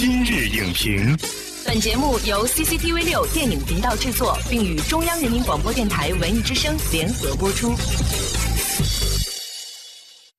今日影评，本节目由 CCTV 六电影频道制作，并与中央人民广播电台文艺之声联合播出。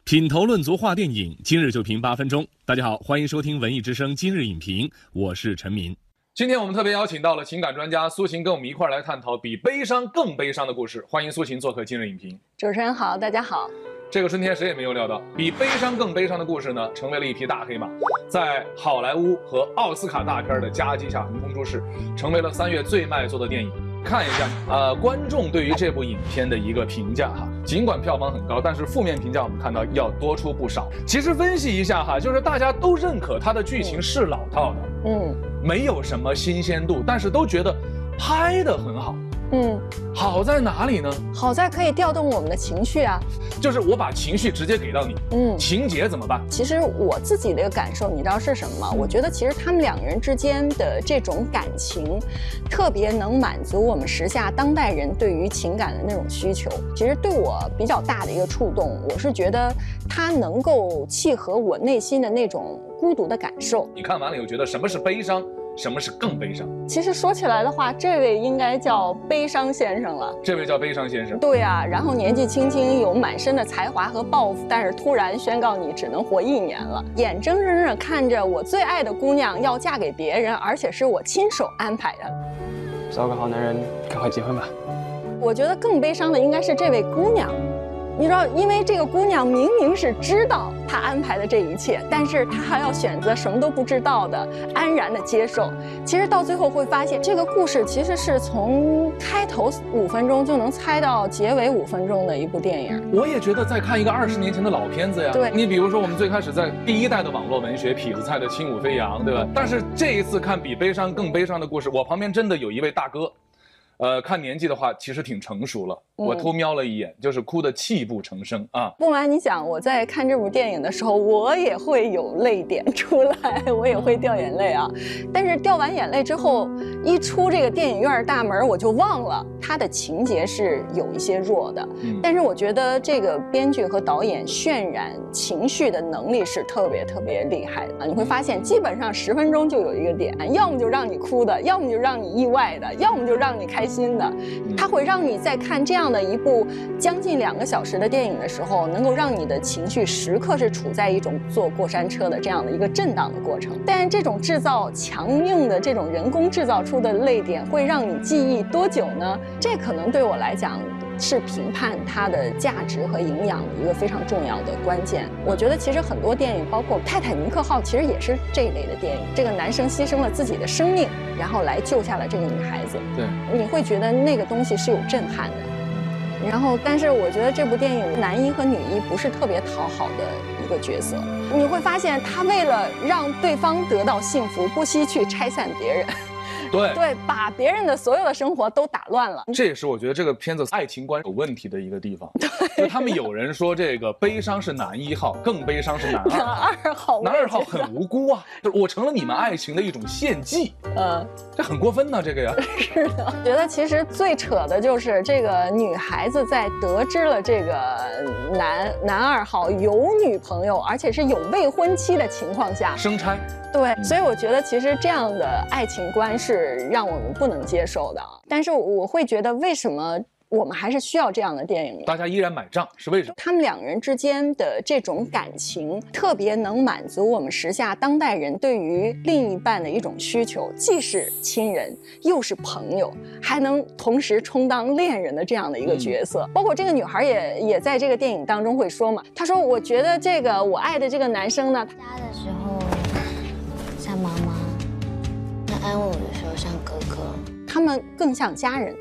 品头论足话电影，今日就评八分钟。大家好，欢迎收听文艺之声今日影评，我是陈明。今天我们特别邀请到了情感专家苏秦，跟我们一块儿来探讨比悲伤更悲伤的故事。欢迎苏秦做客今日影评。主持人好，大家好。这个春天谁也没有料到，比悲伤更悲伤的故事呢，成为了一匹大黑马，在好莱坞和奥斯卡大片的夹击下横空出世，成为了三月最卖座的电影。看一下，呃，观众对于这部影片的一个评价哈，尽管票房很高，但是负面评价我们看到要多出不少。其实分析一下哈，就是大家都认可它的剧情是老套的，嗯，没有什么新鲜度，但是都觉得拍得很好。嗯，好在哪里呢？好在可以调动我们的情绪啊，就是我把情绪直接给到你，嗯，情节怎么办？其实我自己的一个感受，你知道是什么吗？我觉得其实他们两个人之间的这种感情，特别能满足我们时下当代人对于情感的那种需求。其实对我比较大的一个触动，我是觉得它能够契合我内心的那种孤独的感受。你看完了以后觉得什么是悲伤？什么是更悲伤？其实说起来的话，这位应该叫悲伤先生了。这位叫悲伤先生。对呀，然后年纪轻轻，有满身的才华和抱负，但是突然宣告你只能活一年了，眼睁睁的看着我最爱的姑娘要嫁给别人，而且是我亲手安排的。找个好男人，赶快结婚吧。我觉得更悲伤的应该是这位姑娘。你知道，因为这个姑娘明明是知道他安排的这一切，但是她还要选择什么都不知道的安然的接受。其实到最后会发现，这个故事其实是从开头五分钟就能猜到结尾五分钟的一部电影。我也觉得在看一个二十年前的老片子呀。对，你比如说我们最开始在第一代的网络文学《痞子蔡的轻舞飞扬》，对吧？但是这一次看比悲伤更悲伤的故事，我旁边真的有一位大哥。呃，看年纪的话，其实挺成熟了。我偷瞄了一眼，就是哭得泣不成声啊。不瞒你讲，我在看这部电影的时候，我也会有泪点出来，我也会掉眼泪啊。但是掉完眼泪之后，一出这个电影院大门，我就忘了它的情节是有一些弱的。但是我觉得这个编剧和导演渲染情绪的能力是特别特别厉害的。你会发现，基本上十分钟就有一个点，要么就让你哭的，要么就让你意外的，要么就让你开。新的，它会让你在看这样的一部将近两个小时的电影的时候，能够让你的情绪时刻是处在一种坐过山车的这样的一个震荡的过程。但是这种制造强硬的这种人工制造出的泪点，会让你记忆多久呢？这可能对我来讲。是评判它的价值和营养的一个非常重要的关键。我觉得其实很多电影，包括《泰坦尼克号》，其实也是这一类的电影。这个男生牺牲了自己的生命，然后来救下了这个女孩子。对，你会觉得那个东西是有震撼的。然后，但是我觉得这部电影男一和女一不是特别讨好的一个角色。你会发现，他为了让对方得到幸福，不惜去拆散别人。对对，把别人的所有的生活都打乱了。这也是我觉得这个片子爱情观有问题的一个地方。对，他们有人说这个悲伤是男一号，更悲伤是男二号。男二号很无辜啊，就我成了你们爱情的一种献祭。嗯，这很过分呢，这个呀。是的，觉得其实最扯的就是这个女孩子在得知了这个男男二号有女朋友，而且是有未婚妻的情况下生拆。对，所以我觉得其实这样的爱情观是让我们不能接受的。但是我会觉得，为什么我们还是需要这样的电影？大家依然买账是为什么？他们两人之间的这种感情，特别能满足我们时下当代人对于另一半的一种需求，既是亲人，又是朋友，还能同时充当恋人的这样的一个角色。包括这个女孩也也在这个电影当中会说嘛，她说：“我觉得这个我爱的这个男生呢，家的时候。”像妈妈，那安慰我的时候像哥哥，他们更像家人。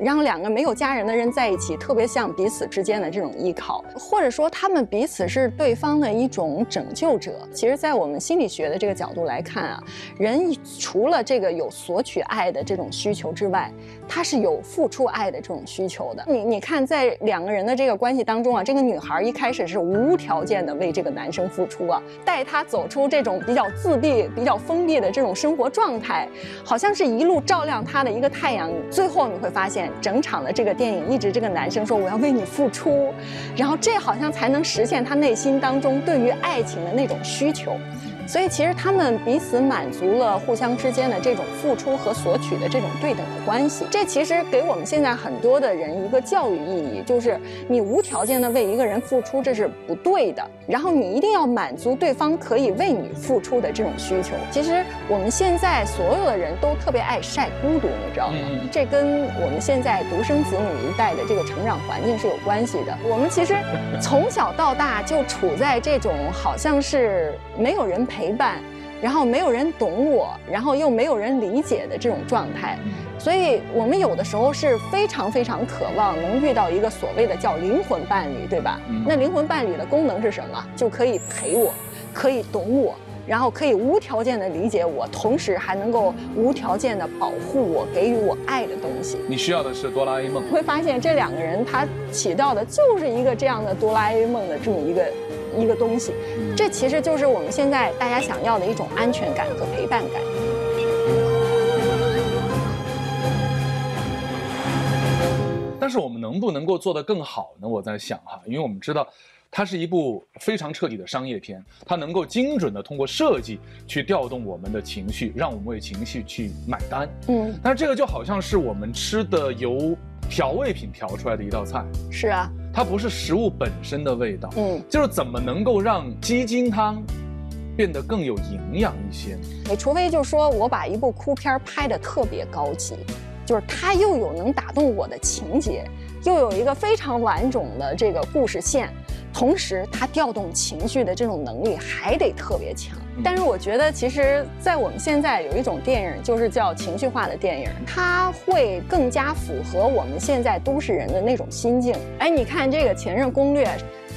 让两个没有家人的人在一起，特别像彼此之间的这种依靠，或者说他们彼此是对方的一种拯救者。其实，在我们心理学的这个角度来看啊，人除了这个有索取爱的这种需求之外，他是有付出爱的这种需求的。你你看，在两个人的这个关系当中啊，这个女孩一开始是无条件的为这个男生付出啊，带他走出这种比较自闭、比较封闭的这种生活状态，好像是一路照亮他的一个太阳。最后你会发现。整场的这个电影，一直这个男生说我要为你付出，然后这好像才能实现他内心当中对于爱情的那种需求。所以其实他们彼此满足了互相之间的这种付出和索取的这种对等的关系。这其实给我们现在很多的人一个教育意义，就是你无条件的为一个人付出，这是不对的。然后你一定要满足对方可以为你付出的这种需求。其实我们现在所有的人都特别爱晒孤独，你知道吗？这跟我们现在独生子女一代的这个成长环境是有关系的。我们其实从小到大就处在这种好像是没有人陪伴，然后没有人懂我，然后又没有人理解的这种状态，所以我们有的时候是非常非常渴望能遇到一个所谓的叫灵魂伴侣，对吧？那灵魂伴侣的功能是什么？就可以陪我，可以懂我。然后可以无条件的理解我，同时还能够无条件的保护我，给予我爱的东西。你需要的是哆啦 A 梦。会发现这两个人他起到的就是一个这样的哆啦 A 梦的这么一个一个东西，这其实就是我们现在大家想要的一种安全感和陪伴感。但是我们能不能够做得更好呢？我在想哈，因为我们知道。它是一部非常彻底的商业片，它能够精准的通过设计去调动我们的情绪，让我们为情绪去买单。嗯，但是这个就好像是我们吃的由调味品调出来的一道菜。是啊，它不是食物本身的味道。嗯，就是怎么能够让鸡精汤变得更有营养一些？你除非就是说我把一部哭片拍得特别高级，就是它又有能打动我的情节，又有一个非常完整的这个故事线。同时，他调动情绪的这种能力还得特别强。但是，我觉得其实，在我们现在有一种电影，就是叫情绪化的电影，它会更加符合我们现在都市人的那种心境。哎，你看这个《前任攻略》，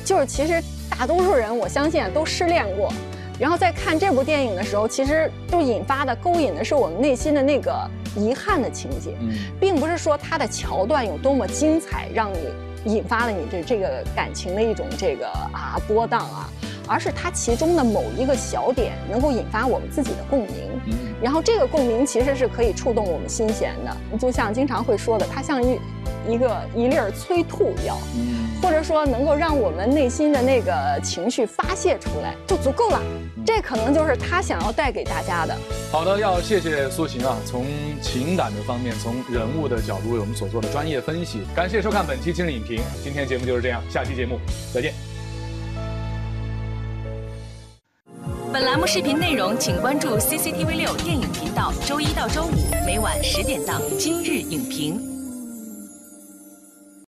就是其实大多数人，我相信都失恋过，然后在看这部电影的时候，其实就引发的、勾引的是我们内心的那个遗憾的情节，并不是说它的桥段有多么精彩，让你。引发了你这这个感情的一种这个啊波荡啊，而是它其中的某一个小点能够引发我们自己的共鸣，然后这个共鸣其实是可以触动我们心弦的，就像经常会说的，它像一一个一粒儿催吐药，或者说能够让我们内心的那个情绪发泄出来就足够了。这可能就是他想要带给大家的。好的，要谢谢苏晴啊，从情感的方面，从人物的角度为我们所做的专业分析。感谢收看本期今日影评，今天节目就是这样，下期节目再见。本栏目视频内容，请关注 CCTV 六电影频道，周一到周五每晚十点档《今日影评》。